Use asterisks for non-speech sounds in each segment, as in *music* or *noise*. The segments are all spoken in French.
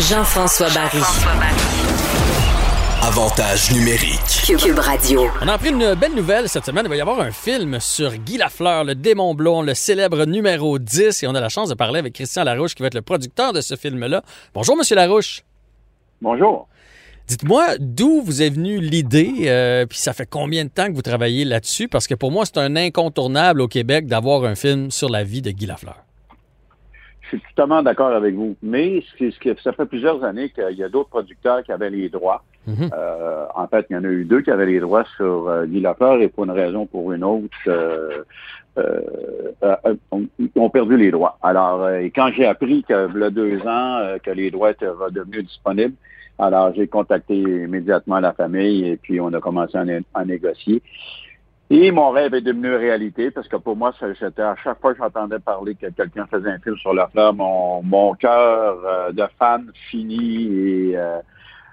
Jean-François Barry. Avantage numérique. Cube Radio. On a appris une belle nouvelle cette semaine. Il va y avoir un film sur Guy Lafleur, le démon blond, le célèbre numéro 10. Et on a la chance de parler avec Christian Larouche, qui va être le producteur de ce film-là. Bonjour, Monsieur Larouche. Bonjour. Dites-moi d'où vous est venue l'idée, euh, puis ça fait combien de temps que vous travaillez là-dessus? Parce que pour moi, c'est un incontournable au Québec d'avoir un film sur la vie de Guy Lafleur. Je suis totalement d'accord avec vous. Mais ce qui- ça fait plusieurs années qu'il y a d'autres producteurs qui avaient les droits. Mhm. Euh, en fait, il y en a eu deux qui avaient les droits sur euh, Lafleur et pour une raison ou pour une autre, euh, euh, euh, ont, ont perdu les droits. Alors, euh, et quand j'ai appris que il y a deux ans euh, que les droits étaient redevenus disponibles, alors j'ai contacté immédiatement la famille et puis on a commencé à, né- à négocier. Et mon rêve est devenu réalité parce que pour moi, j'étais à chaque fois que j'entendais parler que quelqu'un faisait un film sur la fleur, mon, mon cœur euh, de fan fini et euh,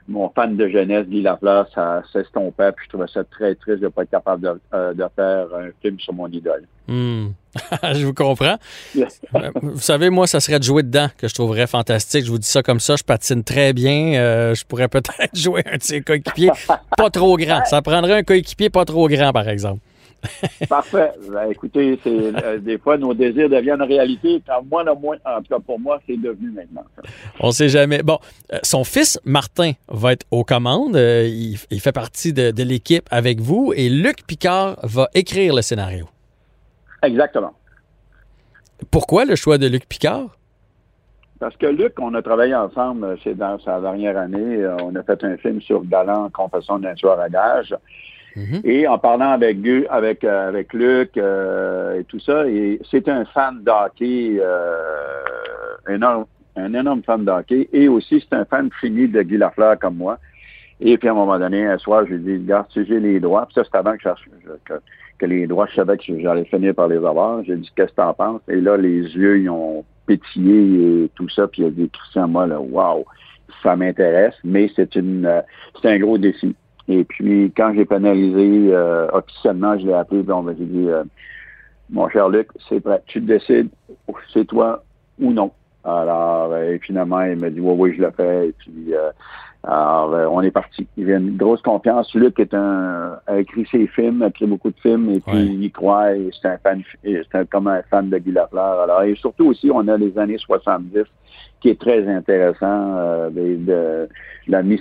mon fan de jeunesse, Guy Lafleur, ça s'estompait. Puis je trouvais ça très triste de ne pas être capable de, euh, de faire un film sur mon idole. Hmm. *laughs* je vous comprends. Vous savez, moi, ça serait de jouer dedans que je trouverais fantastique. Je vous dis ça comme ça. Je patine très bien. Je pourrais peut-être *laughs* jouer un de ces coéquipiers pas trop grand. Ça prendrait un coéquipier pas trop grand, par exemple. *laughs* Parfait. Ben, écoutez, c'est euh, des fois nos désirs deviennent réalité. Quand moi, le moins, en tout cas pour moi, c'est devenu maintenant. On sait jamais. Bon, euh, son fils, Martin, va être aux commandes. Euh, il, il fait partie de, de l'équipe avec vous. Et Luc Picard va écrire le scénario. Exactement. Pourquoi le choix de Luc Picard? Parce que Luc, on a travaillé ensemble, c'est dans sa dernière année. On a fait un film sur Galant, Confession d'un tueur à gage. Mhm. Et en parlant avec avec euh, avec Luc euh, et tout ça, et c'est un fan d'hockey, euh, énorme, un énorme fan d'hockey, et aussi c'est un fan fini de Guy Lafleur comme moi. Et puis à un moment donné, un soir, j'ai dit, regarde, si j'ai les droits, puis ça c'est avant que, je- que, que les droits, je savais que j'allais finir par les avoir. J'ai dit, qu'est-ce que t'en penses? Et là, les yeux, ils ont pétillé et tout ça, puis il a dit, Christian, moi, là, wow, ça m'intéresse, mais c'est une, euh, c'est un gros défi. Et puis, quand j'ai pénalisé euh, officiellement, je l'ai appelé, puis on m'a dit, euh, mon cher Luc, c'est prêt. Tu décides, c'est toi ou non. Alors, euh, et finalement, il m'a dit, oui, oui, je le fais. Et puis, euh, alors, euh, on est parti. Il y a une grosse confiance. Luc est un, a écrit ses films, a écrit beaucoup de films, et puis Ouais. il y croit, et c'est un fan, c'est un- comme un fan de Guy Lafleur. Alors, et surtout aussi, on a les années 70, qui est très intéressant, euh, de, de la mi-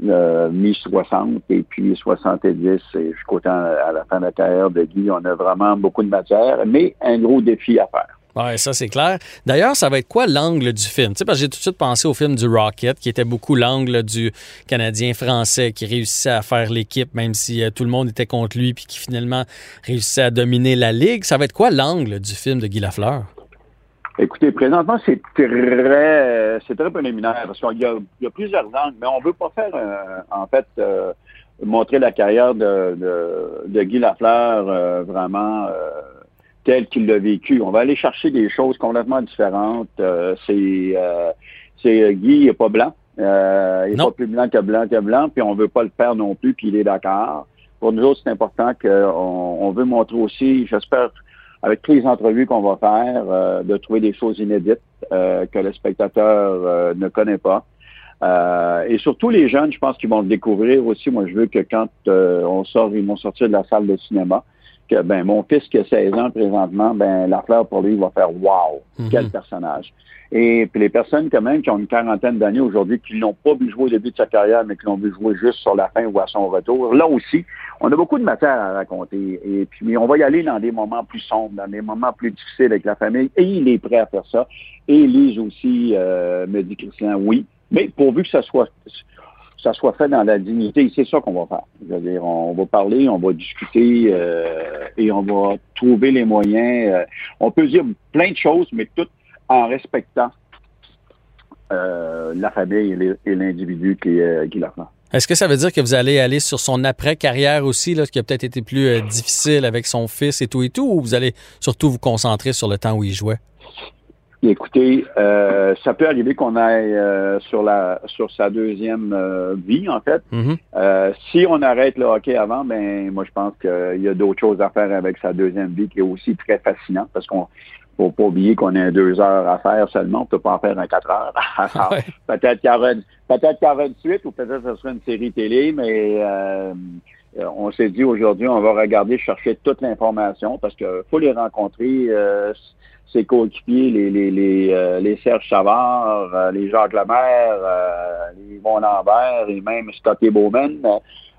mi-60 et puis 70 et jusqu'au temps à la fin de la carrière de Guy. On a vraiment beaucoup de matière, mais un gros défi à faire. Oui, ça c'est clair. D'ailleurs, ça va être quoi l'angle du film? Tu sais, parce que j'ai tout de suite pensé au film du Rocket, qui était beaucoup l'angle du Canadien français qui réussissait à faire l'équipe, même si euh, tout le monde était contre lui, puis qui finalement réussissait à dominer la Ligue. Ça va être quoi l'angle du film de Guy Lafleur? Écoutez, présentement, c'est très, c'est très préliminaire parce qu'il y a, plusieurs angles, mais on veut pas faire, euh, en fait, euh, montrer la carrière de, Guy Lafleur vraiment telle qu'il l'a vécu. On va aller chercher des choses complètement différentes. Euh, c'est, euh, c'est euh, Guy il est pas blanc. Euh, il est Non. pas plus blanc que blanc que blanc, puis on veut pas le faire non plus, puis il est d'accord. Pour nous autres, c'est important qu'on on veut montrer aussi, j'espère, avec toutes les entrevues qu'on va faire, euh, de trouver des choses inédites euh, que le spectateur euh, ne connaît pas. Euh, et surtout les jeunes, je pense qu'ils vont le découvrir aussi. Moi, je veux que quand euh, on sort, ils vont sortir de la salle de cinéma, que ben mon fils qui a 16 ans présentement, ben la fleur pour lui il va faire wow, Mhm. quel personnage. Et puis les personnes quand même qui ont une quarantaine d'années aujourd'hui, qui n'ont pas vu jouer au début de sa carrière, mais qui l'ont vu jouer juste sur la fin ou à son retour, là aussi, on a beaucoup de matière à raconter. Et puis on va y aller dans des moments plus sombres, dans des moments plus difficiles avec la famille. Et il est prêt à faire ça. Et Lise aussi euh, me dit Christian, oui, mais pourvu que ça soit ça soit fait dans la dignité, c'est ça qu'on va faire. Dire, on va parler, on va discuter euh, et on va trouver les moyens. euh, on peut dire plein de choses, mais tout en respectant euh, la famille et l'individu qui, qui l'a fait. Est-ce que ça veut dire que vous allez aller sur son après-carrière aussi, là, qui a peut-être été plus difficile avec son fils et tout et tout, ou vous allez surtout vous concentrer sur le temps où il jouait? Écoutez, euh, ça peut arriver qu'on aille euh, sur la sur sa deuxième euh, vie, en fait. Mhm. Euh, si on arrête le hockey avant, ben moi je pense qu'il y a d'autres choses à faire avec sa deuxième vie qui est aussi très fascinant parce qu'on faut pas oublier qu'on a deux heures à faire seulement, on peut pas en faire un quatre heures. *laughs* peut-être qu'il y aura peut-être qu'il y aura une suite ou peut-être que ce sera une série télé, mais euh, on s'est dit aujourd'hui, on va regarder, chercher toute l'information parce qu'il faut les rencontrer, euh, ses coéquipiers, les, les, les, euh, les Serge Savard, euh, les Jacques Lemaire, les Yvon Lambert et même Scotty Bowman.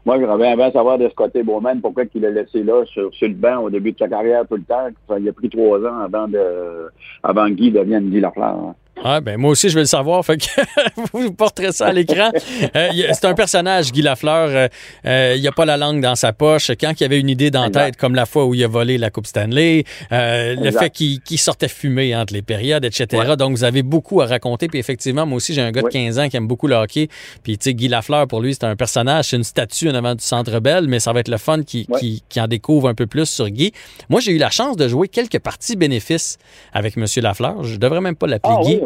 Moi, j'aurais bien savoir de Scotty Bowman pourquoi il l'a laissé là sur, sur, le banc au début de sa carrière tout le temps. Il a pris trois ans avant de avant que Guy devienne Guy Lafleur. Ah, ben moi aussi, je veux le savoir. Fait que *laughs* vous porterez ça à l'écran. Euh, c'est un personnage, Guy Lafleur. Euh, euh, il n'a pas la langue dans sa poche. Quand il avait une idée dans la tête, comme la fois où il a volé la Coupe Stanley, le fait qu'il sortait fumé entre les périodes, etc. Donc, vous avez beaucoup à raconter. Puis effectivement, moi aussi, j'ai un gars de 15 ans qui aime beaucoup le hockey. Puis, tu sais, Guy Lafleur, pour lui, c'est un personnage. C'est une statue en avant du Centre Bell, mais ça va être le fun qui, qui, en découvre un peu plus sur Guy. Moi, j'ai eu la chance de jouer quelques parties bénéfices avec M. Lafleur. Je devrais même pas l'appeler ah Guy.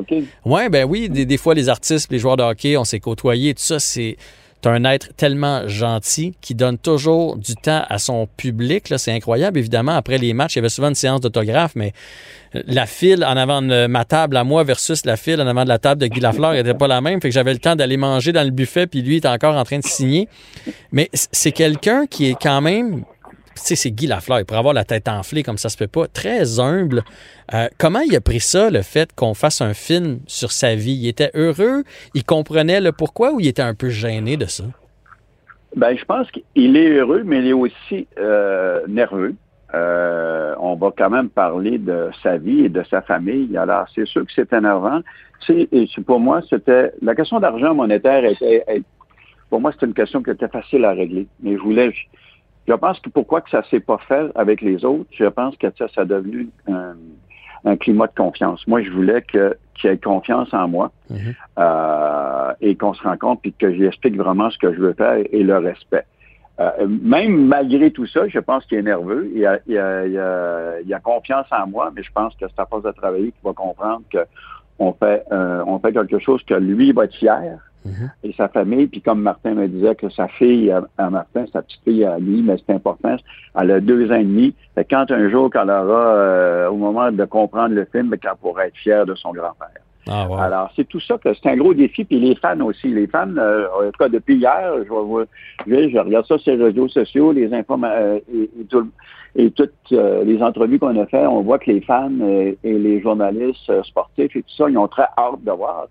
Ouais, ben oui, des, fois, les artistes, les joueurs de hockey, on s'est côtoyés, tout ça, c'est un être tellement gentil qui donne toujours du temps à son public. C'est incroyable. Évidemment, après les matchs, il y avait souvent une séance d'autographe, mais la file en avant de ma table à moi versus la file en avant de la table de Guy Lafleur n'était pas la même. Fait que j'avais le temps d'aller manger dans le buffet, puis lui était encore en train de signer. Mais c'est quelqu'un qui est quand même sais, c'est Guy Lafleur. Il pourrait avoir la tête enflée comme ça se peut pas. Très humble. Euh, comment il a pris ça, le fait qu'on fasse un film sur sa vie? Il était heureux? Il comprenait le pourquoi ou il était un peu gêné de ça? Ben, je pense qu'il est heureux, mais il est aussi euh, nerveux. Euh, on va quand même parler de sa vie et de sa famille. Alors, c'est sûr que c'est énervant. C'est, pour moi, c'était la question d'argent monétaire était, pour moi, c'était une question qui était facile à régler. Mais je voulais, pense que pourquoi que ça s'est pas fait avec les autres, je pense que ça, ça a devenu un, climat de confiance. Moi, je voulais que qu'il y ait confiance en moi mhm. euh, et qu'on se rencontre puis que j'explique vraiment ce que je veux faire et le respect. Euh, même malgré tout ça, je pense qu'il est nerveux. Il a, il, a, il, a, confiance en moi, mais je pense que c'est à force de travailler qu'il va comprendre qu'on fait, euh, on fait quelque chose que lui va être fier Mm-hmm. et sa famille. Puis comme Martin me disait que sa fille à, Martin, sa petite fille à lui, mais c'est important, elle a deux ans et demi. quand un jour qu'elle aura, euh, au moment de comprendre le film, qu'elle pourra être fière de son grand-père. Ah, Alors, c'est tout ça que c'est un gros défi. Puis les fans aussi. Les fans, euh, en tout cas, depuis hier, je, je, je, regarde ça sur les réseaux sociaux, les informations euh, et, et, toutes les entrevues qu'on a fait, on voit que les fans et les journalistes sportifs et tout ça, ils ont très hâte de voir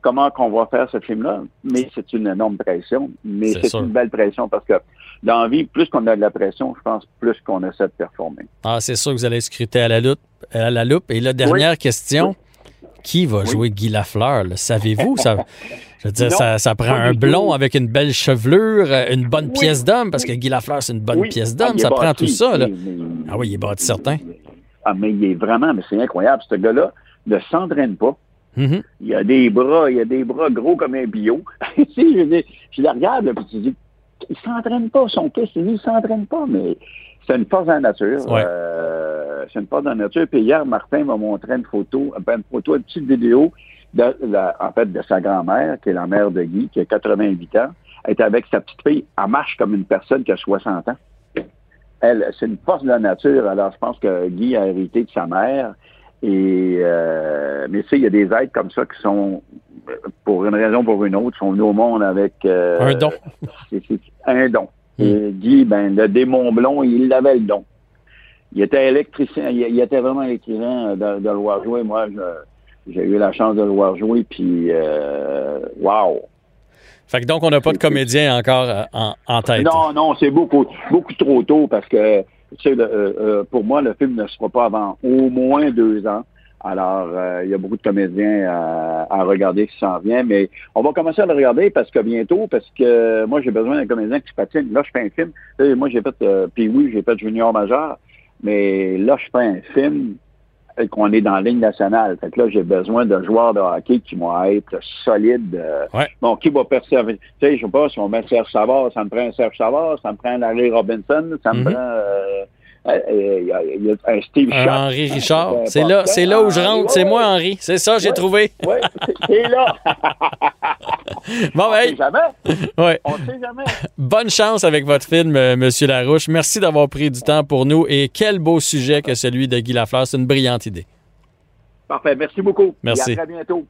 comment qu'on va faire ce film-là. Mais c'est une énorme pression. Mais c'est une belle pression parce que dans la vie, plus qu'on a de la pression, je pense, plus qu'on essaie de performer. Ah, c'est sûr que vous allez scruter à la loupe. À la loupe. Et la dernière question. Qui va jouer Guy Lafleur? Savez-vous? Ça, je veux dire, ça, prend un blond avec une belle chevelure, une bonne pièce d'homme, parce que Guy Lafleur, c'est une bonne pièce d'homme. Ah, ça prend tout ça. Là. ah oui, il est bâti certain. Ah, mais il est vraiment, mais c'est incroyable. Ce gars-là ne s'entraîne pas. Mm-hmm. Il a des bras, il a des bras gros comme un bio. *laughs* je, je le regarde, puis tu dis, il s'entraîne pas, son fils, il s'entraîne pas, mais c'est une force de la nature. Euh, c'est une force de la nature. Puis hier, Martin m'a montré une photo, ben, une photo, une petite vidéo, de, en fait, de sa grand-mère, qui est la mère de Guy, qui a 88 ans. Elle est avec sa petite fille. Elle marche comme une personne qui a 60 ans. Elle, c'est une force de la nature. Alors, je pense que Guy a hérité de sa mère. Et euh, mais tu sais, il y a des êtres comme ça qui sont, pour une raison ou pour une autre, sont venus au monde avec euh, un don. un don. Hmm. Et dit, ben, le démon blond, il avait le don. Il était électricien, il, était vraiment électricien de, le voir jouer. Moi, j'ai eu la chance de le voir jouer, puis euh, wow! Fait que donc, on n'a pas de comédien encore euh, en, en, tête. Non, non, c'est beaucoup, beaucoup trop tôt parce que tu sais, euh, euh, pour moi, le film ne sera pas avant au moins deux ans. Alors, euh, il y a beaucoup de comédiens à, regarder qui s'en vient, mais on va commencer à le regarder parce que bientôt, parce que moi, j'ai besoin d'un comédien qui patine. Là, je fais un film. moi, j'ai fait, puis oui, j'ai fait junior majeur, mais là, je fais un film qu'on est dans la ligne nationale. Fait que là, j'ai besoin de joueurs de hockey qui vont être solides. Bon, qui va persévérer. Tu sais, je sais pas, si on met Serge Savard, ça me prend Serge Savard, ça me prend Larry Robinson, ça me mm-hmm. prend... Euh, euh, il y, a, un Steve Henri Richard. C'est là, c'est là où je rentre. C'est moi, Henri. C'est ça, j'ai trouvé. Oui, c'est là. *laughs* bon, on sait jamais. Ouais. On sait jamais. Bonne chance avec votre film, euh, Monsieur Larouche. Merci d'avoir pris du temps pour nous et quel beau sujet que celui de Guy Lafleur. C'est une brillante idée. Parfait. Merci beaucoup. Merci. Et à très bientôt.